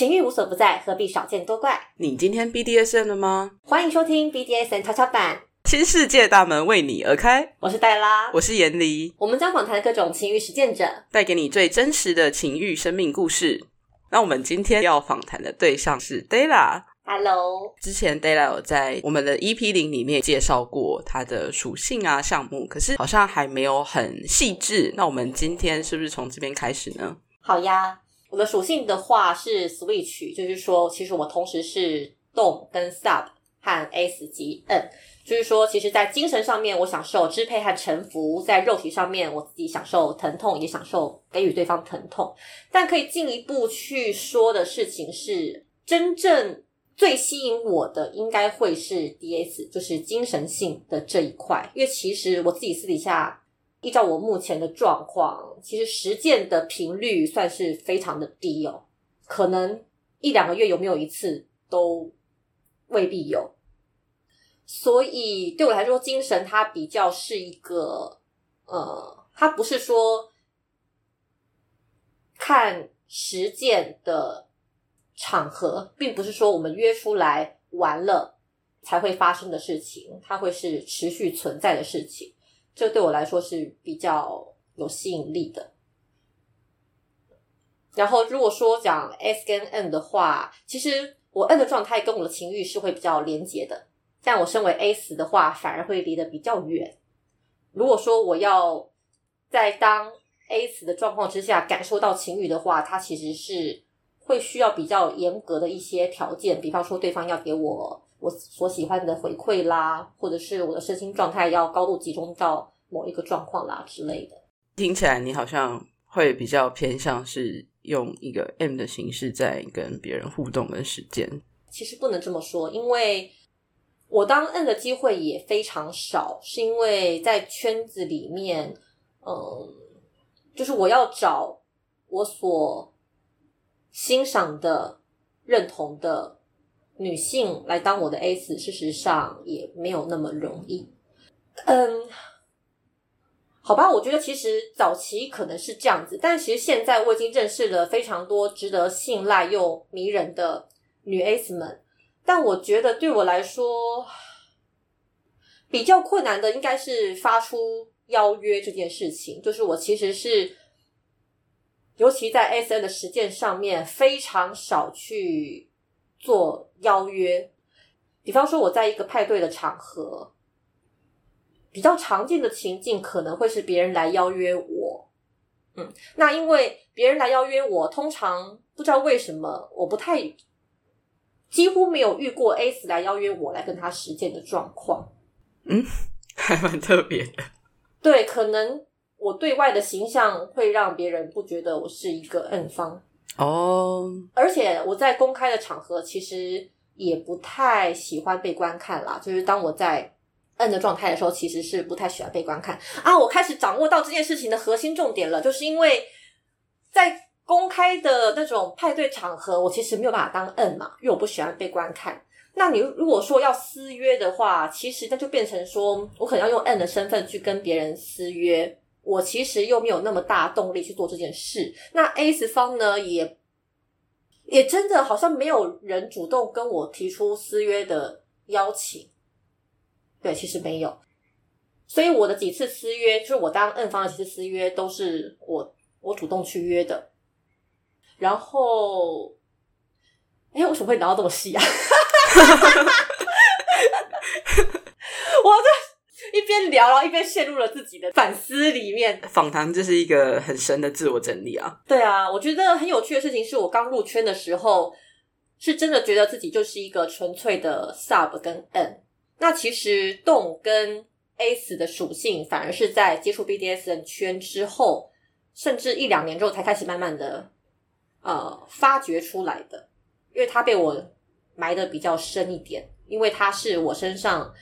情欲无所不在，何必少见多怪？你今天 BDSM 了吗？欢迎收听 BDSN 跷跷板，新世界大门为你而开。我是黛拉，我是严离，我们将访谈各种情欲实践者，带给你最真实的情欲生命故事。那我们今天要访谈的对象是 Della。Hello，之前 Della 有在我们的 EP 零里面介绍过它的属性啊项目，可是好像还没有很细致。那我们今天是不是从这边开始呢？好呀。我的属性的话是 Switch，就是说，其实我同时是动跟 Sub 和 S 及 N，就是说，其实，在精神上面我享受支配和臣服，在肉体上面我自己享受疼痛，也享受给予对方疼痛。但可以进一步去说的事情是，真正最吸引我的应该会是 DS，就是精神性的这一块，因为其实我自己私底下。依照我目前的状况，其实实践的频率算是非常的低哦，可能一两个月有没有一次都未必有。所以对我来说，精神它比较是一个，呃，它不是说看实践的场合，并不是说我们约出来玩了才会发生的事情，它会是持续存在的事情。这对我来说是比较有吸引力的。然后，如果说讲 S 跟 N 的话，其实我 N 的状态跟我的情欲是会比较连结的，但我身为 S 的话，反而会离得比较远。如果说我要在当 A 死的状况之下感受到情欲的话，它其实是会需要比较严格的一些条件，比方说对方要给我。我所喜欢的回馈啦，或者是我的身心状态要高度集中到某一个状况啦之类的。听起来你好像会比较偏向是用一个 M 的形式在跟别人互动跟实践。其实不能这么说，因为我当 N 的机会也非常少，是因为在圈子里面，嗯，就是我要找我所欣赏的、认同的。女性来当我的 S，事实上也没有那么容易。嗯，好吧，我觉得其实早期可能是这样子，但其实现在我已经认识了非常多值得信赖又迷人的女 S 们。但我觉得对我来说比较困难的，应该是发出邀约这件事情。就是我其实是，尤其在 S N 的实践上面，非常少去。做邀约，比方说我在一个派对的场合，比较常见的情境可能会是别人来邀约我，嗯，那因为别人来邀约我，通常不知道为什么我不太，几乎没有遇过 S 来邀约我来跟他实践的状况，嗯，还蛮特别的，对，可能我对外的形象会让别人不觉得我是一个 N 方。哦，而且我在公开的场合其实也不太喜欢被观看啦。就是当我在摁的状态的时候，其实是不太喜欢被观看啊。我开始掌握到这件事情的核心重点了，就是因为在公开的那种派对场合，我其实没有办法当摁嘛，因为我不喜欢被观看。那你如果说要私约的话，其实那就变成说我可能要用摁的身份去跟别人私约。我其实又没有那么大动力去做这件事。那 S 方呢，也也真的好像没有人主动跟我提出私约的邀请。对，其实没有。所以我的几次私约，就是我当 N 方的几次私约，都是我我主动去约的。然后，哎，为什么会聊到这么细啊？我这。一边聊，然后一边陷入了自己的反思里面。访谈这是一个很深的自我整理啊。对啊，我觉得很有趣的事情是我刚入圈的时候，是真的觉得自己就是一个纯粹的 sub 跟 n。那其实动跟 s 的属性，反而是在接触 BDSN 圈之后，甚至一两年之后才开始慢慢的呃发掘出来的。因为它被我埋的比较深一点，因为它是我身上。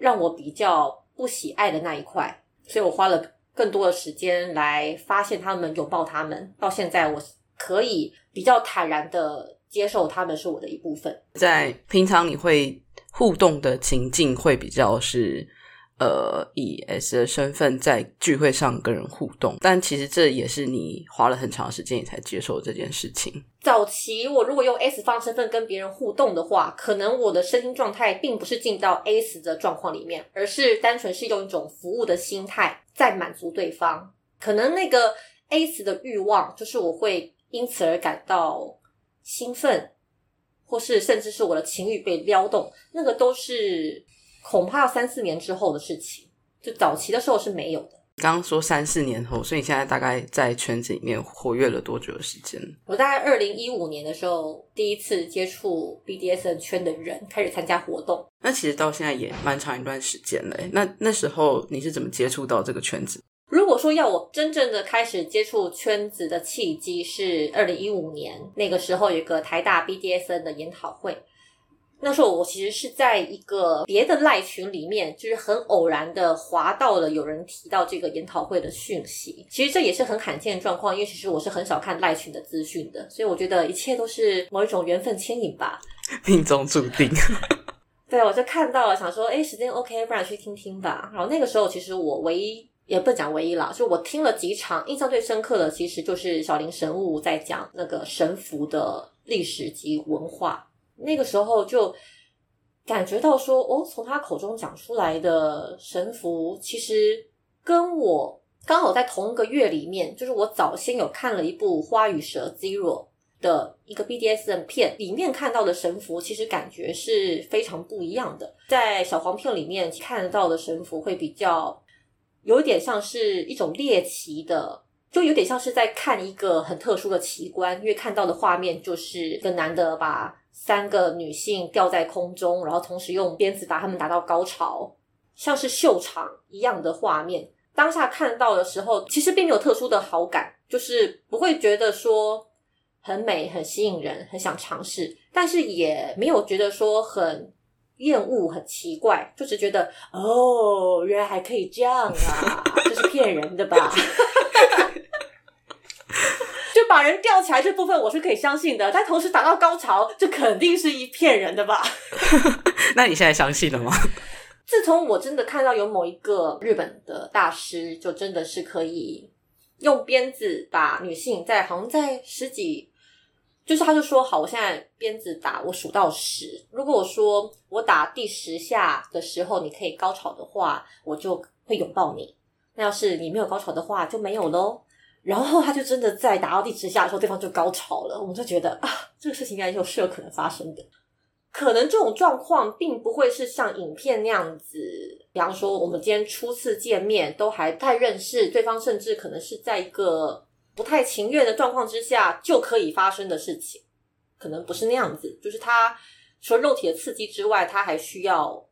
让我比较不喜爱的那一块，所以我花了更多的时间来发现他们，拥抱他们。到现在，我可以比较坦然的接受他们是我的一部分。在平常你会互动的情境会比较是呃以 S 的身份在聚会上跟人互动，但其实这也是你花了很长时间你才接受这件事情。早期我如果用 S 方身份跟别人互动的话，可能我的身心状态并不是进到 S 的状况里面，而是单纯是用一种服务的心态在满足对方。可能那个 S 的欲望，就是我会因此而感到兴奋，或是甚至是我的情欲被撩动，那个都是恐怕三四年之后的事情。就早期的时候是没有的。刚刚说三四年后，所以你现在大概在圈子里面活跃了多久的时间？我大概二零一五年的时候第一次接触 BDSN 圈的人，开始参加活动。那其实到现在也蛮长一段时间了。那那时候你是怎么接触到这个圈子？如果说要我真正的开始接触圈子的契机是二零一五年，那个时候有一个台大 BDSN 的研讨会。那时候我其实是在一个别的赖群里面，就是很偶然的滑到了有人提到这个研讨会的讯息。其实这也是很罕见的状况，因为其实我是很少看赖群的资讯的，所以我觉得一切都是某一种缘分牵引吧，命中注定。对，我就看到了，想说，哎，时间 OK，不然去听听吧。然后那个时候，其实我唯一也不讲唯一了，就我听了几场，印象最深刻的，其实就是小林神物在讲那个神符的历史及文化。那个时候就感觉到说，哦，从他口中讲出来的神符，其实跟我刚好在同一个月里面，就是我早先有看了一部《花与蛇 Zero》的一个 BDSM 片，里面看到的神符，其实感觉是非常不一样的。在小黄片里面看到的神符，会比较有点像是一种猎奇的，就有点像是在看一个很特殊的奇观，因为看到的画面就是一个男的把。三个女性吊在空中，然后同时用鞭子把他们打到高潮，像是秀场一样的画面。当下看到的时候，其实并没有特殊的好感，就是不会觉得说很美、很吸引人、很想尝试，但是也没有觉得说很厌恶、很奇怪，就只觉得哦，原来还可以这样啊，这是骗人的吧。就把人吊起来这部分我是可以相信的，但同时达到高潮，这肯定是一骗人的吧？那你现在相信了吗？自从我真的看到有某一个日本的大师，就真的是可以用鞭子把女性在好像在十几，就是他就说好，我现在鞭子打我数到十，如果我说我打第十下的时候你可以高潮的话，我就会拥抱你；那要是你没有高潮的话，就没有喽。然后他就真的在打到第十下的时候，对方就高潮了。我们就觉得啊，这个事情应该就是有可能发生的。可能这种状况并不会是像影片那样子，比方说我们今天初次见面都还不太认识对方，甚至可能是在一个不太情愿的状况之下就可以发生的事情。可能不是那样子，就是他除了肉体的刺激之外，他还需要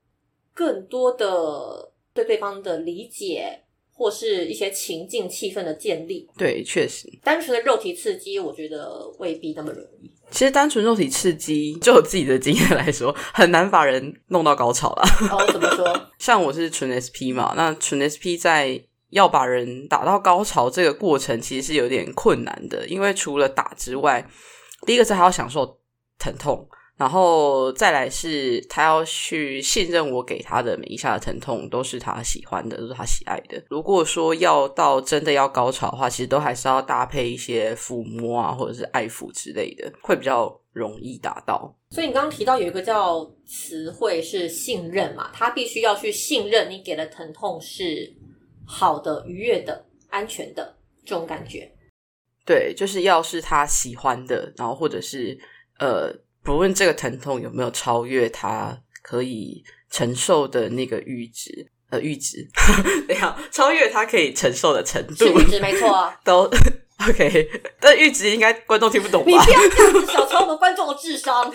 更多的对对方的理解。或是一些情境气氛的建立，对，确实，单纯的肉体刺激，我觉得未必那么容易。其实，单纯肉体刺激，就我自己的经验来说，很难把人弄到高潮了。哦，怎么说？像我是纯 SP 嘛，那纯 SP 在要把人打到高潮这个过程，其实是有点困难的，因为除了打之外，第一个是还要享受疼痛。然后再来是，他要去信任我给他的每一下的疼痛都是他喜欢的，都是他喜爱的。如果说要到真的要高潮的话，其实都还是要搭配一些抚摸啊，或者是爱抚之类的，会比较容易达到。所以你刚刚提到有一个叫词汇是信任嘛，他必须要去信任你给的疼痛是好的、愉悦的、安全的这种感觉。对，就是要是他喜欢的，然后或者是呃。不论这个疼痛有没有超越他可以承受的那个阈值，呃，阈值，等下超越他可以承受的程度，阈值没错，都 OK。但阈值应该观众听不懂吧？你不要这样子小瞧我们观众的智商。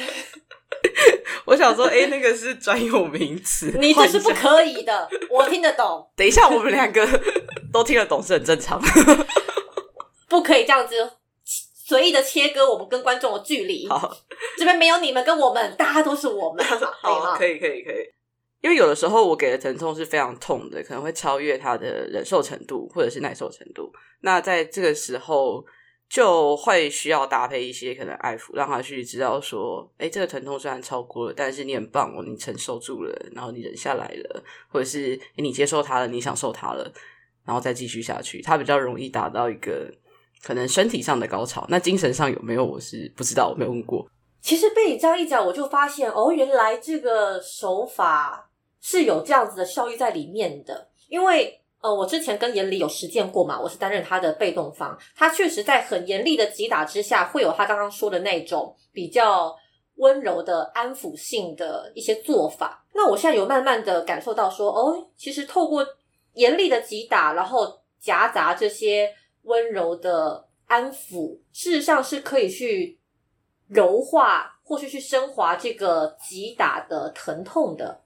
我想说，哎，那个是专有名词，你这是不可以的。我听得懂。等一下，我们两个都听得懂是很正常，不可以这样子。随意的切割我们跟观众的距离。好，这边没有你们跟我们，大家都是我们。好，可以，可以，可以。因为有的时候我给的疼痛是非常痛的，可能会超越他的忍受程度或者是耐受程度。那在这个时候，就会需要搭配一些可能爱抚，让他去知道说，哎，这个疼痛虽然超过了，但是你很棒哦，你承受住了，然后你忍下来了，或者是你接受它了，你享受它了，然后再继续下去，它比较容易达到一个可能身体上的高潮。那精神上有没有？我是不知道，我没有问过。其实被你这样一讲，我就发现哦，原来这个手法是有这样子的效益在里面的，因为。呃，我之前跟严里有实践过嘛，我是担任他的被动方，他确实在很严厉的击打之下，会有他刚刚说的那种比较温柔的安抚性的一些做法。那我现在有慢慢的感受到说，哦，其实透过严厉的击打，然后夹杂这些温柔的安抚，事实上是可以去柔化或是去升华这个击打的疼痛的。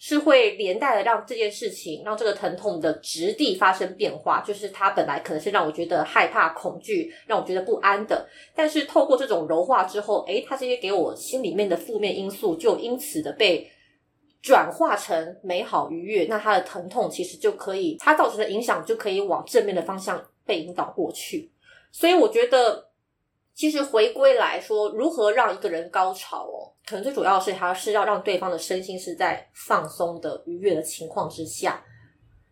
是会连带的让这件事情，让这个疼痛的质地发生变化。就是它本来可能是让我觉得害怕、恐惧，让我觉得不安的。但是透过这种柔化之后，诶，它这些给我心里面的负面因素就因此的被转化成美好愉悦。那它的疼痛其实就可以，它造成的影响就可以往正面的方向被引导过去。所以我觉得。其实回归来说，如何让一个人高潮哦，可能最主要的是他是要让对方的身心是在放松的愉悦的情况之下。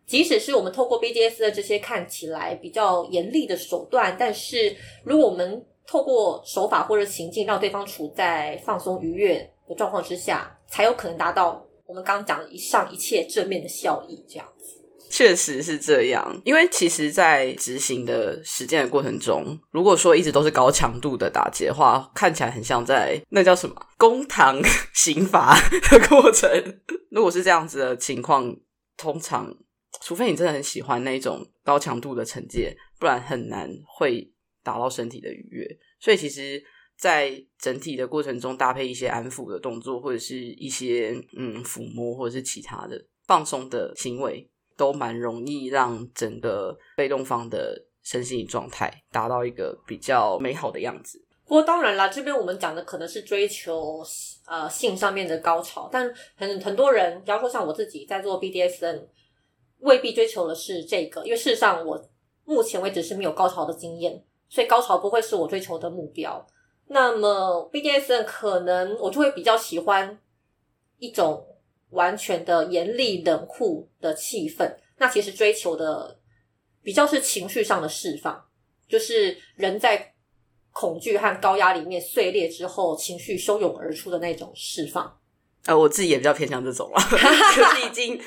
即使是我们透过 BDS 的这些看起来比较严厉的手段，但是如果我们透过手法或者情境让对方处在放松愉悦的状况之下，才有可能达到我们刚刚讲的以上一切正面的效益。这样子。确实是这样，因为其实，在执行的实践的过程中，如果说一直都是高强度的打击的话，看起来很像在那叫什么公堂 刑罚的过程。如果是这样子的情况，通常除非你真的很喜欢那种高强度的惩戒，不然很难会达到身体的愉悦。所以，其实，在整体的过程中，搭配一些安抚的动作，或者是一些嗯抚摸，或者是其他的放松的行为。都蛮容易让整个被动方的身心状态达到一个比较美好的样子。不过当然啦，这边我们讲的可能是追求呃性上面的高潮，但很很多人，比方说像我自己在做 BDSN，未必追求的是这个，因为事实上我目前为止是没有高潮的经验，所以高潮不会是我追求的目标。那么 BDSN 可能我就会比较喜欢一种。完全的严厉冷酷的气氛，那其实追求的比较是情绪上的释放，就是人在恐惧和高压里面碎裂之后，情绪汹涌而出的那种释放。呃，我自己也比较偏向这种了，就是已经。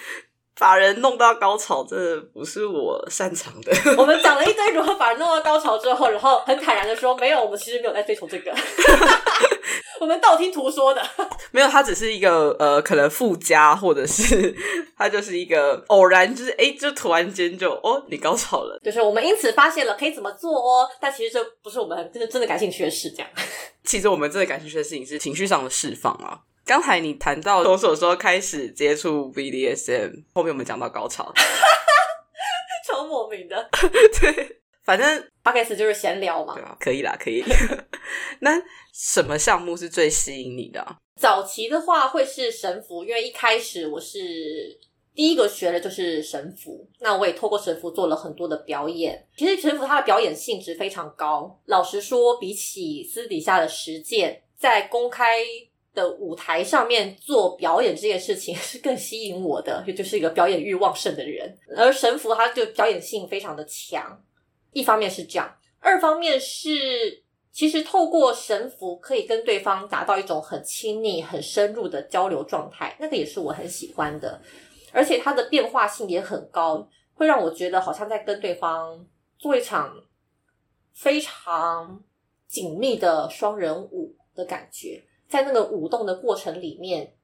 把人弄到高潮，这不是我擅长的。我们讲了一堆如何把人弄到高潮之后，然后很坦然的说，没有，我们其实没有在追求这个，我们道听途说的。没有，它只是一个呃，可能附加，或者是它就是一个偶然，就是哎，就突然间就哦，你高潮了。就是我们因此发现了可以怎么做哦，但其实这不是我们真的真的感兴趣的事。这样，其实我们真的感兴趣的事情是情绪上的释放啊。刚才你谈到从什么开始接触 BDSM，后面我们讲到高潮，超莫名的。对，反正八开始就是闲聊嘛。对啊，可以啦，可以。那什么项目是最吸引你的？早期的话会是神符，因为一开始我是第一个学的就是神符。那我也透过神符做了很多的表演。其实神符它的表演性质非常高。老实说，比起私底下的实践，在公开。的舞台上面做表演这件事情是更吸引我的，也就是一个表演欲旺盛的人。而神符它就表演性非常的强，一方面是这样，二方面是其实透过神符可以跟对方达到一种很亲密、很深入的交流状态，那个也是我很喜欢的。而且它的变化性也很高，会让我觉得好像在跟对方做一场非常紧密的双人舞的感觉。在那个舞动的过程里面，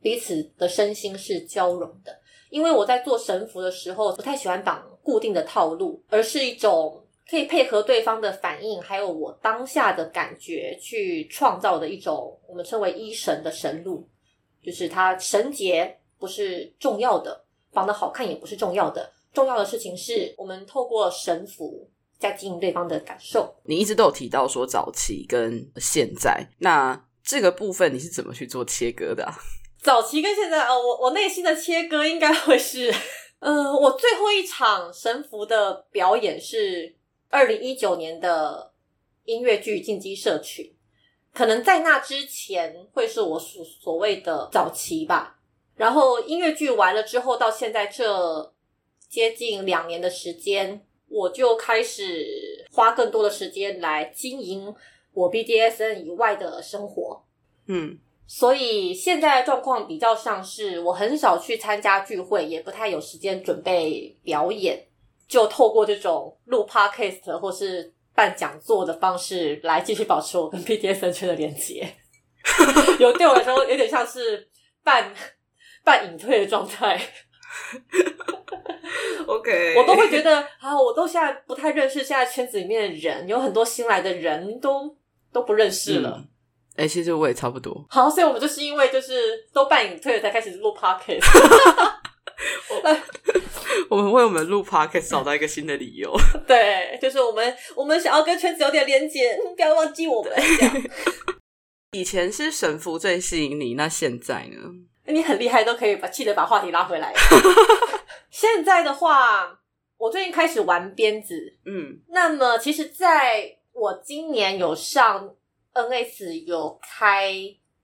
彼此的身心是交融的。因为我在做神符的时候，不太喜欢绑固定的套路，而是一种可以配合对方的反应，还有我当下的感觉去创造的一种我们称为一神的神路。就是它神结不是重要的，绑的好看也不是重要的，重要的事情是我们透过神符在经营对方的感受。你一直都有提到说早期跟现在，那。这个部分你是怎么去做切割的？早期跟现在，呃，我我内心的切割应该会是，呃，我最后一场神符的表演是二零一九年的音乐剧进击社群，可能在那之前会是我所所谓的早期吧。然后音乐剧完了之后，到现在这接近两年的时间，我就开始花更多的时间来经营我 BDSN 以外的生活。嗯，所以现在的状况比较像是我很少去参加聚会，也不太有时间准备表演，就透过这种录 podcast 或是办讲座的方式来继续保持我跟 BDSN 圈的连接。有对我来说有点像是半 半隐退的状态。OK，我都会觉得啊，我都现在不太认识现在圈子里面的人，有很多新来的人都都不认识了。嗯哎、其实我也差不多。好，所以我们就是因为就是都半隐退了，才开始录 podcast。我们为我们录 podcast 找到一个新的理由。对，就是我们我们想要跟圈子有点连接，嗯不要忘记我们。以前是神父最吸引你，那现在呢？你很厉害，都可以把记得把话题拉回来。现在的话，我最近开始玩鞭子，嗯那么其实在我今年有上 NS 有开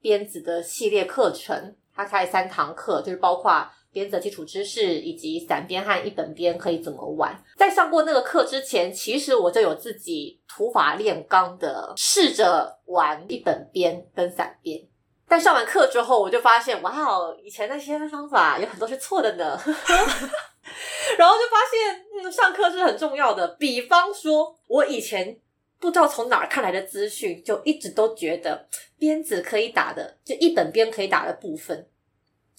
鞭子的系列课程，它开三堂课，就是包括鞭子的基础知识以及散鞭和一本鞭可以怎么玩。在上过那个课之前，其实我就有自己土法炼钢的试着玩一本鞭跟散鞭。但上完课之后，我就发现，哇哦，以前那些方法有很多是错的呢。然后就发现，嗯，上课是很重要的。比方说，我以前不知道从哪儿看来的资讯，就一直都觉得鞭子可以打的，就一本鞭可以打的部分。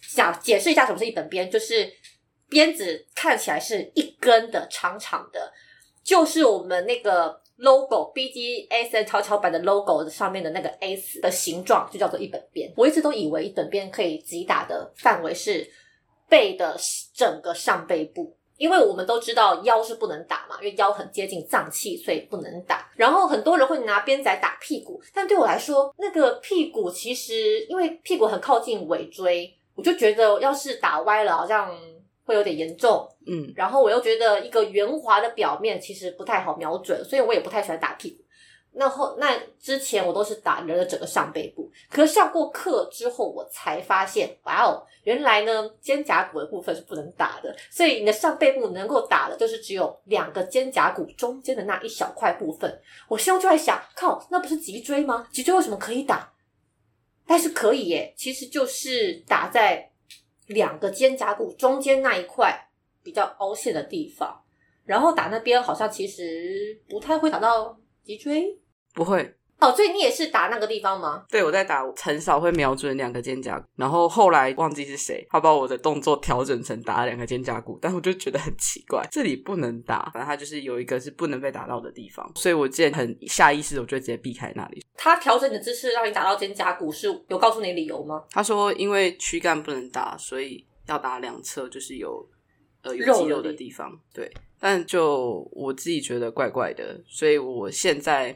想解释一下什么是一本鞭，就是鞭子看起来是一根的，长长的，就是我们那个 logo BGSN 超超版的 logo 上面的那个 S 的形状，就叫做一本鞭。我一直都以为一本鞭可以击打的范围是背的整个上背部。因为我们都知道腰是不能打嘛，因为腰很接近脏器，所以不能打。然后很多人会拿鞭仔打屁股，但对我来说，那个屁股其实因为屁股很靠近尾椎，我就觉得要是打歪了，好像会有点严重。嗯然后我又觉得一个圆滑的表面其实不太好瞄准，所以我也不太喜欢打屁股。那后那之前我都是打人的整个上背部，可是上过课之后，我才发现，哇哦，原来呢肩胛骨的部分是不能打的，所以你的上背部能够打的就是只有两个肩胛骨中间的那一小块部分。我心中就在想，靠，那不是脊椎吗？脊椎为什么可以打？但是可以耶，其实就是打在两个肩胛骨中间那一块比较凹陷的地方，然后打那边好像其实不太会打到脊椎不会。哦，所以你也是打那个地方吗？对，我在打，很少会瞄准两个肩胛骨。然后后来忘记是谁，他把我的动作调整成打两个肩胛骨，但我就觉得很奇怪，这里不能打，反正他就是有一个是不能被打到的地方，所以我之前很下意识，我就直接避开那里。他调整你的姿势让你打到肩胛骨，是有告诉你理由吗？他说，因为躯干不能打，所以要打两侧，就是有呃有肌肉的地方。对，但就我自己觉得怪怪的，所以我现在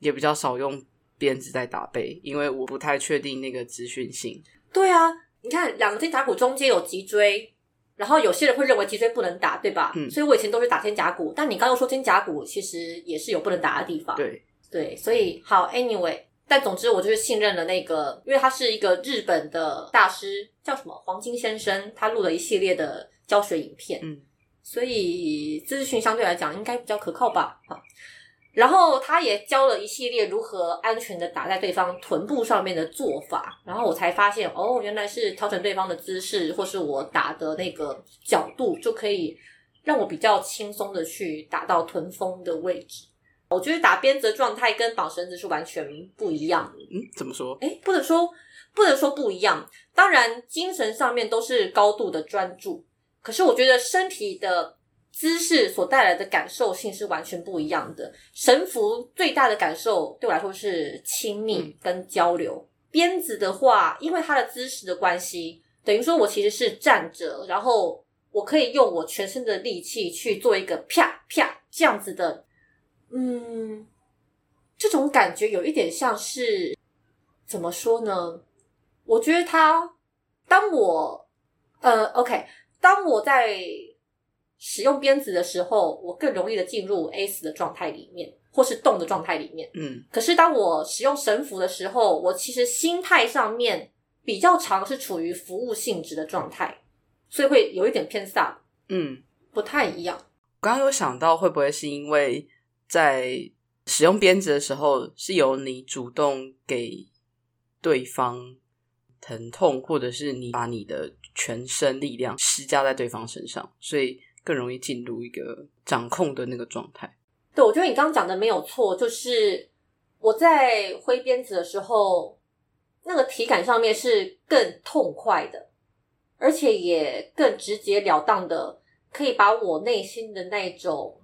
也比较少用鞭子在打背，因为我不太确定那个资讯性。对啊，你看两个肩胛骨中间有脊椎，然后有些人会认为脊椎不能打，对吧？嗯所以我以前都是打肩胛骨，但你刚刚又说肩胛骨其实也是有不能打的地方。对，对，所以好，anyway，但总之我就是信任了那个，因为他是一个日本的大师，叫什么黄金先生，他录了一系列的教学影片，嗯，所以资讯相对来讲应该比较可靠吧，好。然后他也教了一系列如何安全的打在对方臀部上面的做法，然后我才发现哦，原来是调整对方的姿势，或是我打的那个角度，就可以让我比较轻松的去打到臀峰的位置。我觉得打鞭子的状态跟绑绳子是完全不一样的。嗯，怎么说？哎，不能说不能说不一样，当然精神上面都是高度的专注，可是我觉得身体的姿势所带来的感受性是完全不一样的。神符最大的感受对我来说是亲密跟交流，鞭子的话，因为它的姿势的关系，等于说我其实是站着，然后我可以用我全身的力气去做一个啪啪这样子的，嗯，这种感觉有一点像是怎么说呢？我觉得它，当我呃，OK，当我在使用鞭子的时候，我更容易的进入 S 的状态里面，或是动的状态里面。嗯可是当我使用神符的时候，我其实心态上面比较常是处于服务性质的状态，所以会有一点偏萨，嗯，不太一样。刚刚有想到会不会是因为在使用鞭子的时候，是由你主动给对方疼痛，或者是你把你的全身力量施加在对方身上，所以更容易进入一个掌控的那个状态。对，我觉得你刚刚讲的没有错，就是我在挥鞭子的时候，那个体感上面是更痛快的，而且也更直截了当的，可以把我内心的那种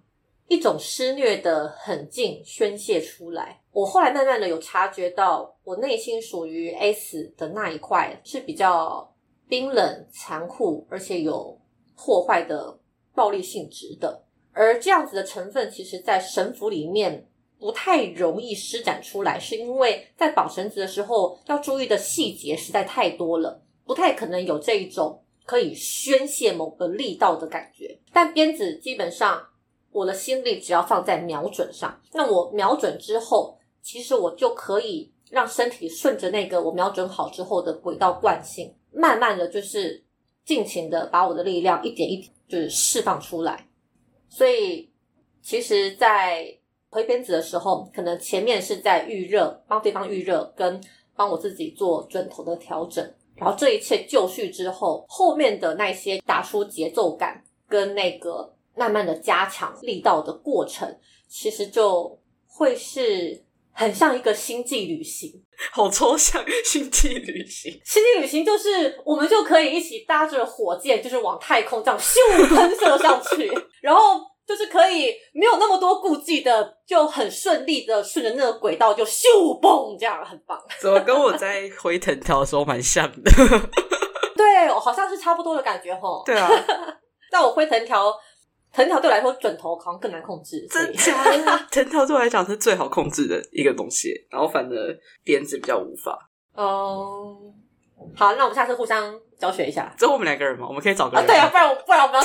一种施虐的狠劲宣泄出来。我后来慢慢的有察觉到，我内心属于 S 的那一块是比较冰冷、残酷，而且有破坏的暴力性质的。而这样子的成分，其实在神符里面不太容易施展出来，是因为在绑绳子的时候要注意的细节实在太多了，不太可能有这一种可以宣泄某个力道的感觉。但鞭子基本上，我的心力只要放在瞄准上，那我瞄准之后，其实我就可以让身体顺着那个我瞄准好之后的轨道惯性，慢慢的就是尽情的把我的力量一点一点就是释放出来。所以，其实，在挥鞭子的时候，可能前面是在预热，帮对方预热，跟帮我自己做准头的调整。然后这一切就绪之后，后面的那些打出节奏感跟那个慢慢的加强力道的过程，其实就会是很像一个星际旅行。好抽象，星际旅行。星际旅行就是我们就可以一起搭着火箭，就是往太空这样咻喷射上去，然后就是可以没有那么多顾忌的，就很顺利的顺着那个轨道就咻嘣，这样很棒。怎么跟我在回藤条的时候蛮像的？对，好像是差不多的感觉吼。对啊，但我灰藤条，藤条对我来说枕头好像更难控制，真假的？藤条对我来讲是最好控制的一个东西，然后反而鞭子比较无法。嗯，好，那我们下次互相教学一下只有我们两个人嘛，我们可以找个啊。人。对啊，不然我不然我们要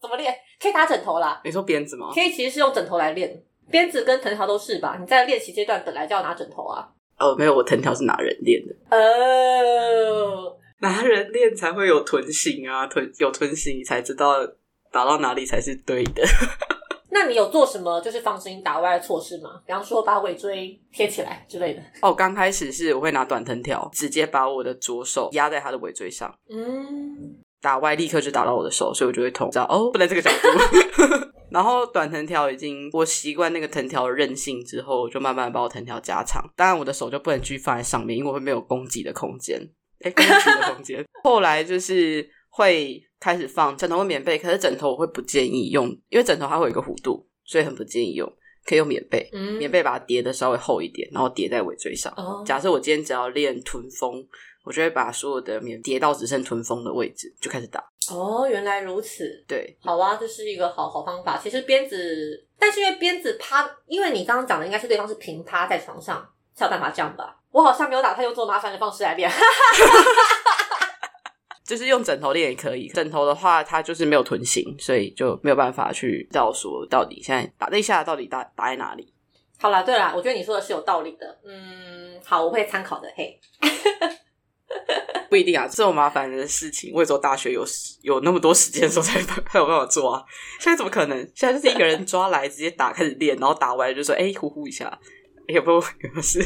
怎么练？可以打枕头啦。你说鞭子吗？可以其实是用枕头来练，鞭子跟藤条都是吧？你在练习阶段本来就要拿枕头啊。哦，没有，我藤条是拿人练的，哦，拿人练才会有臀型啊，臀有臀型，你才知道打到哪里才是对的。那你有做什么就是防止你打歪的措施吗？比方说把尾椎贴起来之类的。哦，刚开始是我会拿短藤条，直接把我的左手压在他的尾椎上，嗯，打歪立刻就打到我的手，所以我就会痛，知道哦，不能这个角度。然后短藤条已经我习惯那个藤条的韧性之后，我就慢慢把我藤条加长。当然，我的手就不能继续放在上面，因为我会没有攻击的空间。哎，攻击的空间。后来就是会开始放枕头和棉被，可是枕头我会不建议用，因为枕头它会有一个弧度，所以很不建议用。可以用棉被，嗯棉被把它叠的稍微厚一点，然后叠在尾椎上。哦假设我今天只要练臀峰，我就会把所有的棉叠到只剩臀峰的位置，就开始打。哦，原来如此。对，好啊，这是一个好好方法。其实鞭子，但是因为鞭子趴，因为你刚刚讲的应该是对方是平趴在床上才有办法这样吧？我好像没有打算用这么麻烦的方式来练。就是用枕头练也可以。枕头的话，它就是没有臀型，所以就没有办法去知道说到底现在打这一下到底打打在哪里。好啦，对啦，我觉得你说的是有道理的。嗯，好，我会参考的。嘿，不一定啊，这种麻烦的事情，我也只有大学有有那么多时间的时候才 才有办法做啊。现在怎么可能？现在就是一个人抓来直接打，开始练，然后打完就说：“哎、呼呼一下。哎”有没有有没有事？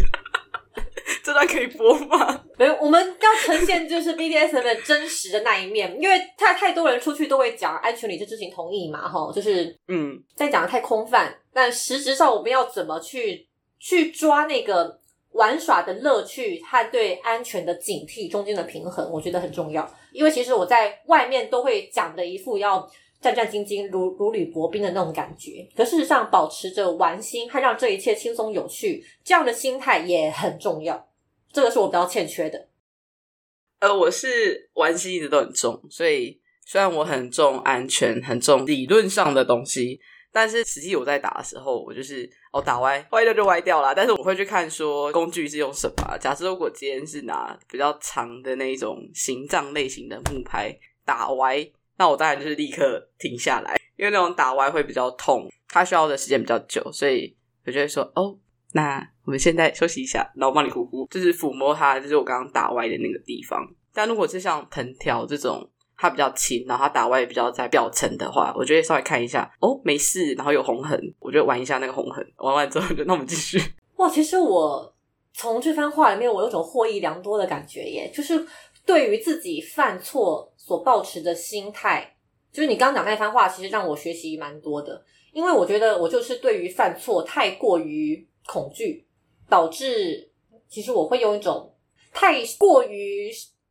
这段可以播吗？没有，我们要呈现就是 BDSM 的真实的那一面，因为太太多人出去都会讲安全理智知情同意嘛，哈，就是嗯，在讲的太空泛，但实质上我们要怎么去去抓那个玩耍的乐趣和对安全的警惕中间的平衡，我觉得很重要。因为其实我在外面都会讲的一副要战战兢兢、如如履薄冰的那种感觉，可事实上保持着玩心和让这一切轻松有趣这样的心态也很重要。这个是我比较欠缺的。呃，我是玩心一直都很重，所以虽然我很重安全，很重理论上的东西，但是实际我在打的时候，我就是哦打歪，歪掉就歪掉啦。但是我会去看说工具是用什么。假设如果今天是拿比较长的那一种形状类型的木拍打歪，那我当然就是立刻停下来，因为那种打歪会比较痛，它需要的时间比较久，所以我就会说哦，那我们现在休息一下，然后帮你呼呼，就是抚摸它，就是我刚刚打歪的那个地方。但如果是像藤条这种，它比较轻，然后它打歪比较在表层的话，我觉得稍微看一下，哦，没事，然后有红痕，我就玩一下那个红痕，玩完之后就那我们继续。哇，其实我从这番话里面，我有种获益良多的感觉耶，就是对于自己犯错所抱持的心态，就是你刚刚讲那番话，其实让我学习蛮多的，因为我觉得我就是对于犯错太过于恐惧，导致其实我会用一种太过于。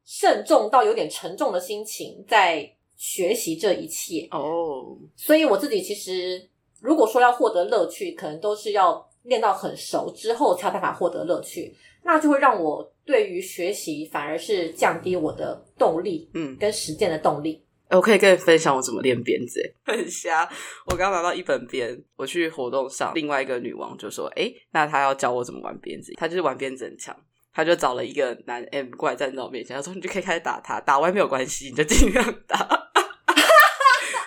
慎重到有点沉重的心情，在学习这一切哦。所以我自己其实，如果说要获得乐趣，可能都是要练到很熟之后才有办法获得乐趣。那就会让我对于学习反而是降低我的动力，嗯，跟实践的动力。我可以跟你分享我怎么练鞭子，很瞎。我刚拿到一本鞭，我去活动上，另外一个女王就说：“哎，那她要教我怎么玩鞭子，她就是玩鞭子很强。”他就找了一个男 M 过来站在我面前，他说：“你就可以开始打他，打完没有关系，你就尽量打。”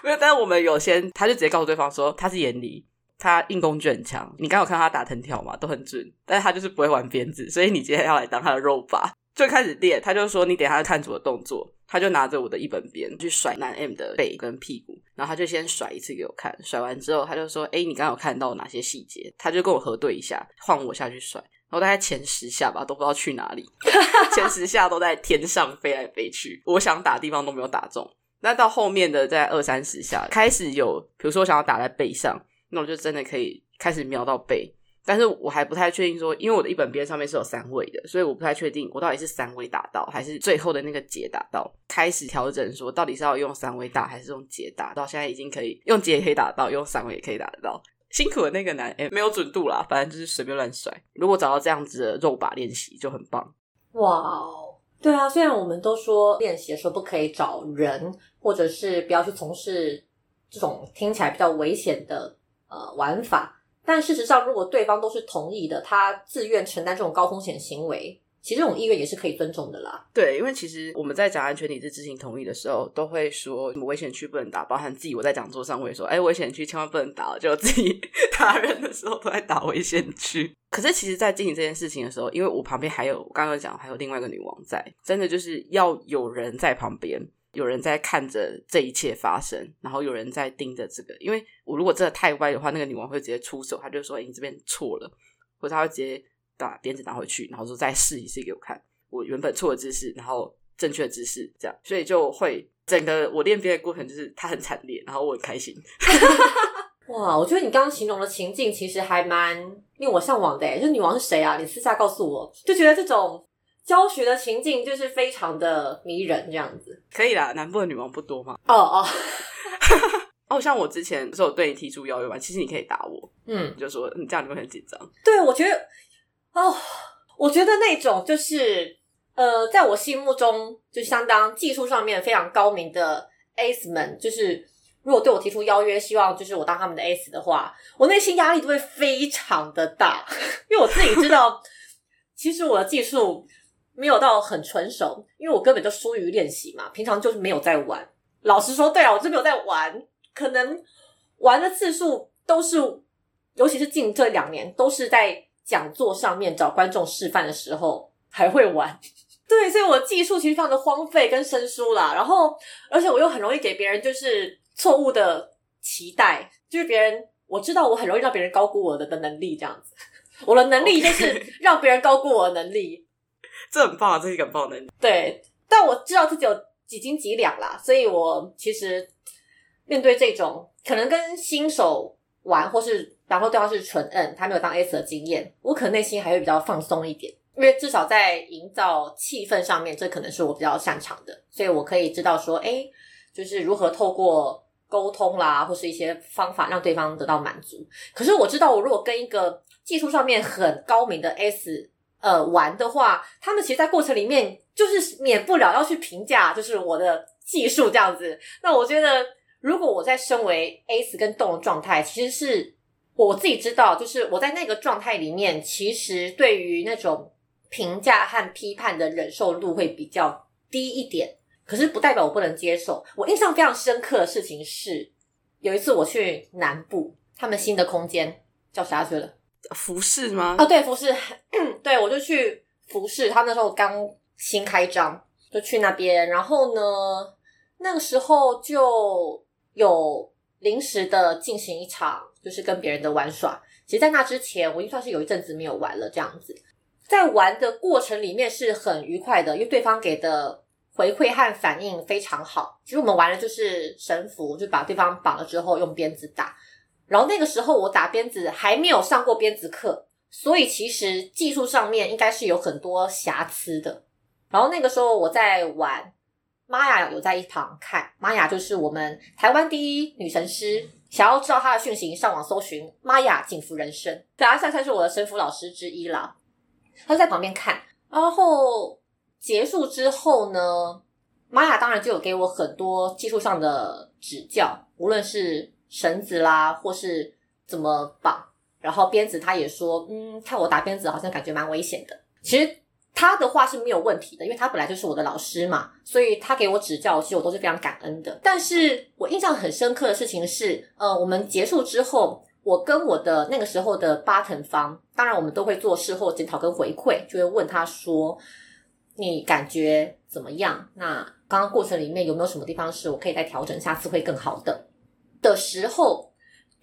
没有，但是我们有先，他就直接告诉对方说他是眼里，他硬功就很强。你刚有看他打藤条嘛，都很准，但是他就是不会玩鞭子，所以你今天要来当他的肉靶，就开始练。他就说你等下看着我的动作，他就拿着我的一本鞭去甩男 M 的背跟屁股，然后他就先甩一次给我看，甩完之后他就说：“哎，你刚刚有看到哪些细节？”他就跟我核对一下，换我下去甩。然后大概前十下吧，都不知道去哪里。前十下都在天上飞来飞去，我想打地方都没有打中。那到后面的在二三十下，开始有，比如说我想要打在背上，那我就真的可以开始瞄到背。但是我还不太确定说，因为我的一本边上面是有三位的，所以我不太确定我到底是三位打到，还是最后的那个结打到。开始调整说，到底是要用三位打，还是用结打？到现在已经可以用结也可以打到，用三位也可以打得到。辛苦的那个男，哎，没有准度啦，反正就是随便乱甩。如果找到这样子的肉靶练习，就很棒。哇哦，对啊，虽然我们都说练习的时候不可以找人，或者是不要去从事这种听起来比较危险的呃玩法，但事实上，如果对方都是同意的，他自愿承担这种高风险行为。其实这种意愿也是可以尊重的啦。对，因为其实我们在讲安全理智知情同意的时候，都会说什么危险区不能打，包含自己我在讲座上会说，哎，危险区千万不能打，就自己 打人的时候都在打危险区。可是其实，在进行这件事情的时候，因为我旁边还有刚刚讲还有另外一个女王在，真的就是要有人在旁边，有人在看着这一切发生，然后有人在盯着这个。因为我如果真的太歪的话，那个女王会直接出手，她就说，你这边错了，或者她会直接。把鞭子拿回去，然后说再试一次给我看，我原本错的姿势，然后正确的姿势，这样，所以就会整个我练鞭的过程就是她很惨烈，然后我很开心。哇，我觉得你刚刚形容的情境其实还蛮令我向往的，就女王是谁啊？你私下告诉我，就觉得这种教学的情境就是非常的迷人，这样子可以啦。南部的女王不多吗？哦哦 哦，像我之前不是有对你提出邀约吗？其实你可以打我，嗯，就说你这样你会很紧张。对，我觉得。哦，我觉得那种就是呃，在我心目中就相当技术上面非常高明的 ace 们，就是如果对我提出邀约，希望就是我当他们的 ace 的话，我内心压力都会非常的大，因为我自己知道，其实我的技术没有到很纯熟，因为我根本就疏于练习嘛，平常就是没有在玩。老实说，对啊，我真没有在玩，可能玩的次数都是，尤其是近这两年都是在。讲座上面找观众示范的时候还会玩，对，所以我技术其实非常的荒废跟生疏啦。然后，而且我又很容易给别人就是错误的期待，就是别人我知道我很容易让别人高估我的的能力，这样子。我的能力就是让别人高估我的能力，这很棒啊，这是一个很棒的能力。对，但我知道自己有几斤几两啦，所以我其实面对这种可能跟新手玩或是。然后对方是纯 N，他没有当 S 的经验，我可能内心还会比较放松一点，因为至少在营造气氛上面，这可能是我比较擅长的，所以我可以知道说，哎，就是如何透过沟通啦，或是一些方法让对方得到满足。可是我知道，我如果跟一个技术上面很高明的 S 呃玩的话，他们其实，在过程里面就是免不了要去评价，就是我的技术这样子。那我觉得，如果我在身为 S 跟动的状态，其实是。我自己知道，就是我在那个状态里面，其实对于那种评价和批判的忍受度会比较低一点。可是不代表我不能接受。我印象非常深刻的事情是，有一次我去南部，他们新的空间叫啥去了？服饰吗？啊，对，服饰，对我就去服饰，他那时候刚新开张，就去那边。然后呢，那个时候就有临时的进行一场，就是跟别人的玩耍。其实，在那之前，我已经算是有一阵子没有玩了，这样子。在玩的过程里面是很愉快的，因为对方给的回馈和反应非常好。其实我们玩的就是神符，就把对方绑了之后用鞭子打。然后那个时候我打鞭子还没有上过鞭子课，所以其实技术上面应该是有很多瑕疵的。然后那个时候我在玩，玛雅有在一旁看，玛雅就是我们台湾第一女神师。想要知道她的讯息，上网搜寻玛雅景福人生，对，她算算是我的神符老师之一啦。他就在旁边看，然后结束之后呢，玛雅当然就有给我很多技术上的指教，无论是绳子啦，或是怎么绑，然后鞭子他也说，嗯，看我打鞭子好像感觉蛮危险的。其实他的话是没有问题的，因为他本来就是我的老师嘛，所以他给我指教，其实我都是非常感恩的。但是我印象很深刻的事情是，呃，我们结束之后。我跟我的那个时候的巴腾方，当然我们都会做事后检讨跟回馈，就会问他说：“你感觉怎么样？那刚刚过程里面有没有什么地方是我可以再调整，下次会更好的？”的时候，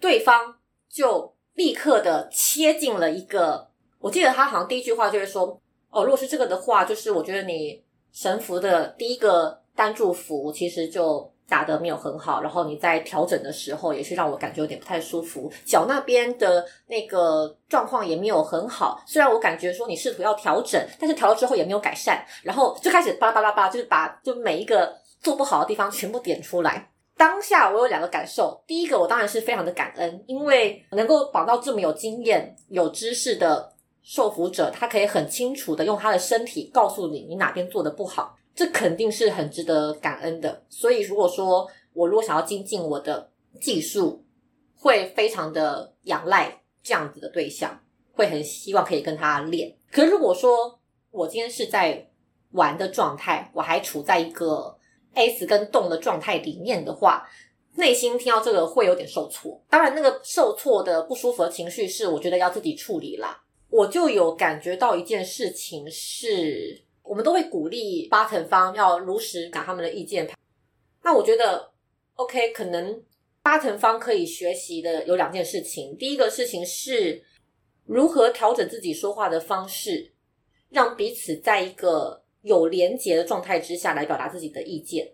对方就立刻的切进了一个，我记得他好像第一句话就是说：“哦，如果是这个的话，就是我觉得你神符的第一个单祝福其实就。”打的没有很好，然后你在调整的时候也是让我感觉有点不太舒服，脚那边的那个状况也没有很好。虽然我感觉说你试图要调整，但是调了之后也没有改善，然后就开始巴拉巴拉巴，就是把就每一个做不好的地方全部点出来。当下我有两个感受，第一个我当然是非常的感恩，因为能够绑到这么有经验、有知识的受服者，他可以很清楚的用他的身体告诉你你哪边做的不好。这肯定是很值得感恩的，所以如果说我如果想要精进我的技术，会非常的仰赖这样子的对象，会很希望可以跟他练。可是如果说我今天是在玩的状态，我还处在一个 S 跟动的状态里面的话，内心听到这个会有点受挫。当然，那个受挫的不舒服的情绪是我觉得要自己处理啦。我就有感觉到一件事情是。我们都会鼓励巴腾方要如实讲他们的意见。那我觉得，OK，可能巴腾方可以学习的有两件事情。第一个事情是如何调整自己说话的方式，让彼此在一个有连结的状态之下来表达自己的意见。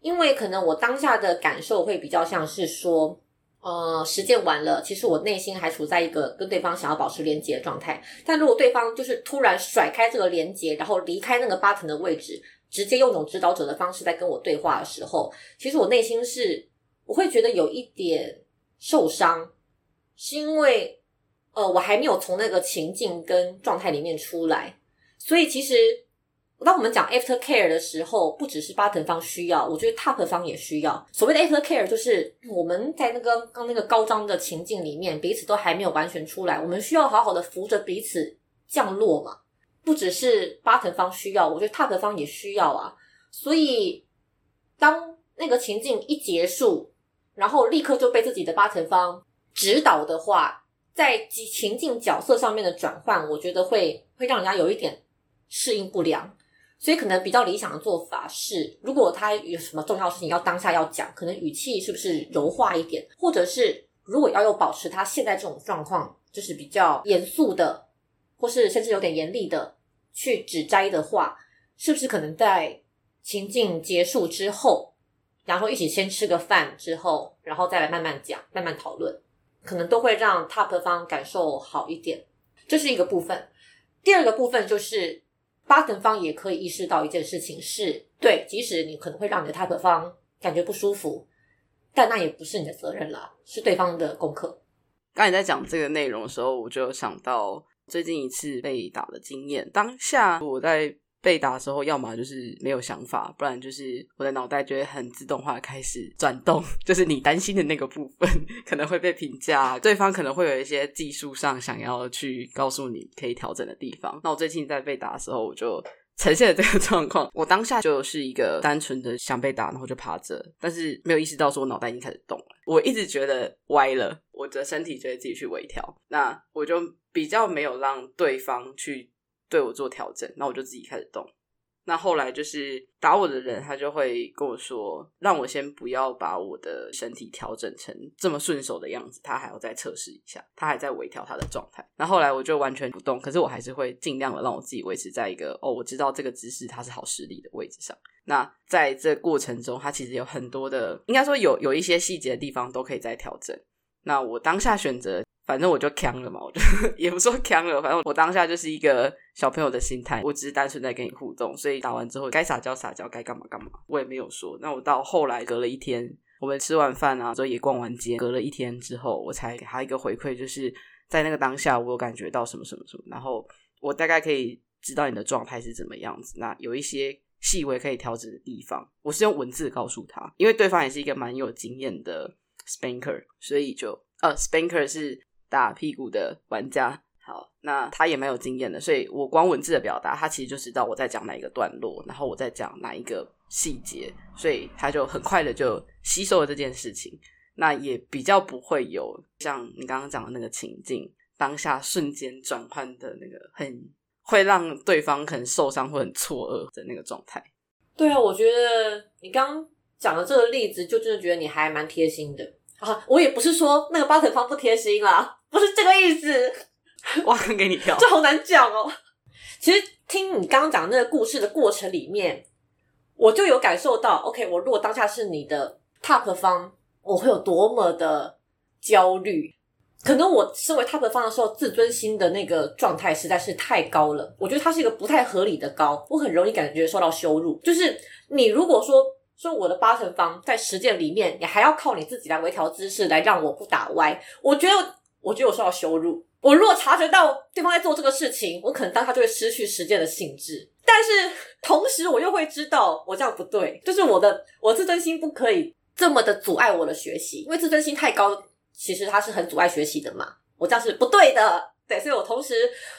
因为可能我当下的感受会比较像是说。呃，实践完了，其实我内心还处在一个跟对方想要保持连接的状态。但如果对方就是突然甩开这个连接，然后离开那个 button 的位置，直接用一种指导者的方式在跟我对话的时候，其实我内心是我会觉得有一点受伤，是因为呃，我还没有从那个情境跟状态里面出来，所以其实。当我们讲 after care 的时候，不只是 button 方需要，我觉得 top 方也需要。所谓的 after care，就是我们在那个刚那个高张的情境里面，彼此都还没有完全出来，我们需要好好的扶着彼此降落嘛。不只是 button 方需要，我觉得 top 方也需要啊。所以当那个情境一结束，然后立刻就被自己的 button 方指导的话，在情境角色上面的转换，我觉得会会让人家有一点适应不良。所以可能比较理想的做法是，如果他有什么重要事情要当下要讲，可能语气是不是柔化一点，或者是如果要有保持他现在这种状况，就是比较严肃的，或是甚至有点严厉的去指摘的话，是不是可能在情境结束之后，然后一起先吃个饭之后，然后再来慢慢讲、慢慢讨论，可能都会让 top 方感受好一点。这是一个部分。第二个部分就是。巴神方也可以意识到一件事情，是对，即使你可能会让你的 type 方感觉不舒服，但那也不是你的责任了，是对方的功课。刚你在讲这个内容的时候，我就想到最近一次被打的经验。当下我在。被打的时候，要么就是没有想法，不然就是我的脑袋就会很自动化开始转动，就是你担心的那个部分可能会被评价，对方可能会有一些技术上想要去告诉你可以调整的地方。那我最近在被打的时候，我就呈现了这个状况。我当下就是一个单纯的想被打，然后就趴着，但是没有意识到说我脑袋已经开始动了。我一直觉得歪了。我的身体觉得自己去微调。那我就比较没有让对方去对我做调整，那我就自己开始动。那后来就是打我的人，他就会跟我说，让我先不要把我的身体调整成这么顺手的样子，他还要再测试一下，他还在微调他的状态。那后来我就完全不动，可是我还是会尽量的让我自己维持在一个哦，我知道这个姿势它是好施力的位置上。那在这过程中，它其实有很多的，应该说有有一些细节的地方都可以再调整。那我当下选择。反正我就扛了嘛，我就也不说扛了，反正我当下就是一个小朋友的心态，我只是单纯在跟你互动，所以打完之后该撒娇撒娇，该干嘛干嘛，我也没有说。那我到后来隔了一天，我们吃完饭啊，之后也逛完街，隔了一天之后，我才给他一个回馈，就是在那个当下，我有感觉到什么什么什么，然后我大概可以知道你的状态是怎么样子。那有一些细微可以调整的地方，我是用文字告诉他，因为对方也是一个蛮有经验的 spanker，所以就呃 spanker 是。打屁股的玩家，好，那他也蛮有经验的，所以我光文字的表达，他其实就知道我在讲哪一个段落，然后我在讲哪一个细节，所以他就很快的就吸收了这件事情。那也比较不会有像你刚刚讲的那个情境，当下瞬间转换的那个很会让对方可能受伤或很错愕的那个状态。对啊，我觉得你刚讲的这个例子，就真的觉得你还蛮贴心的啊。我也不是说那个巴特方不贴心啦。不是这个意思，我刚给你跳，这好难讲哦。其实听你刚刚讲那个故事的过程里面，我就有感受到，OK，我如果当下是你的 top 方，我会有多么的焦虑。可能我身为 top 方的时候，自尊心的那个状态实在是太高了。我觉得它是一个不太合理的高，我很容易感觉受到羞辱。就是你如果说说我的八成方在实践里面，你还要靠你自己来微调姿势来让我不打歪，我觉得。我觉得我受到羞辱。我如果察觉到对方在做这个事情，我可能当他就会失去实践的兴致。但是同时，我又会知道我这样不对，就是我的我自尊心不可以这么的阻碍我的学习，因为自尊心太高，其实它是很阻碍学习的嘛。我这样是不对的，对，所以我同时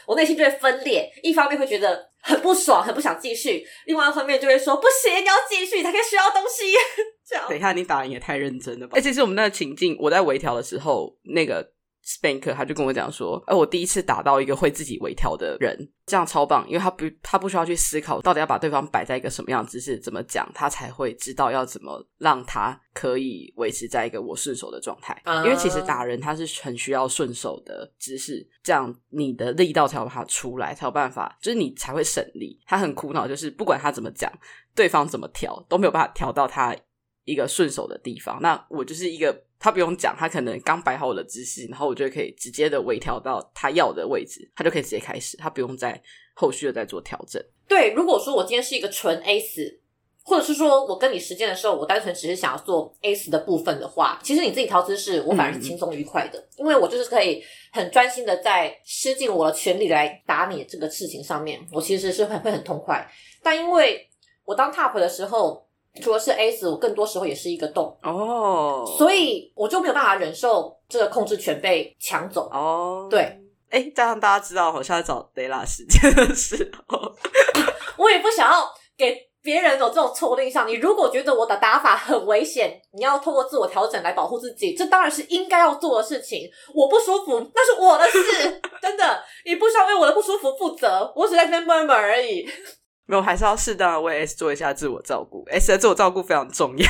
我内心就会分裂，一方面会觉得很不爽，很不想继续；，另外一方面就会说不行，你要继续，你才可以学到东西。这样，等一下，你打人也太认真了吧？而且是我们那个情境，我在微调的时候，那个。Spank 他就跟我讲说，哎，我第一次打到一个会自己微调的人，这样超棒，因为他不他不需要去思考到底要把对方摆在一个什么样的姿势，怎么讲，他才会知道要怎么让他可以维持在一个我顺手的状态。因为其实打人他是很需要顺手的姿势，这样你的力道才有办法出来，才有办法，就是你才会省力。他很苦恼，就是不管他怎么讲，对方怎么调都没有办法调到他一个顺手的地方。那我就是一个。他不用讲，他可能刚摆好我的姿势，然后我就可以直接的微调到他要的位置，他就可以直接开始，他不用再后续的再做调整。对，如果说我今天是一个纯 A 死，或者是说我跟你实践的时候，我单纯只是想要做 A 死的部分的话，其实你自己调姿势，我反而是轻松愉快的，因为我就是可以很专心的在施尽我的全力来打你这个事情上面，我其实是会会很痛快。但因为我当 top 的时候。除了是 S，我更多时候也是一个洞哦，所以我就没有办法忍受这个控制权被抢走哦。对，哎，加上大家知道我现在找 Della 时间的时候，我也不想要给别人有这种错误印象。你如果觉得我的打法很危险，你要通过自我调整来保护自己，这当然是应该要做的事情。我不舒服，那是我的事，真的，你不需要为我的不舒服负责，我只在这边闷闷而已。没有，还是要适当的为 S 做一下自我照顾。S 的自我照顾非常重要，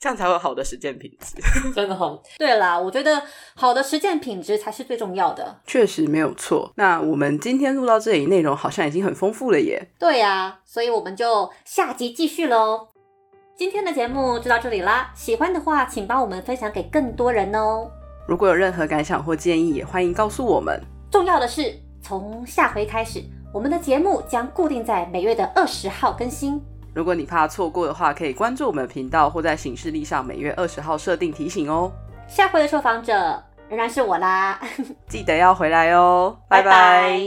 这样才会有好的实践品质。真的好。对啦，我觉得好的实践品质才是最重要的。确实没有错。那我们今天录到这里，内容好像已经很丰富了耶。对呀，所以我们就下集继续喽。今天的节目就到这里啦，喜欢的话请帮我们分享给更多人哦。如果有任何感想或建议，也欢迎告诉我们。重要的是。从下回开始，我们的节目将固定在每月的二十号更新。如果你怕错过的话，可以关注我们的频道，或在行事历上每月二十号设定提醒哦。下回的受访者仍然是我啦，记得要回来哦，拜拜。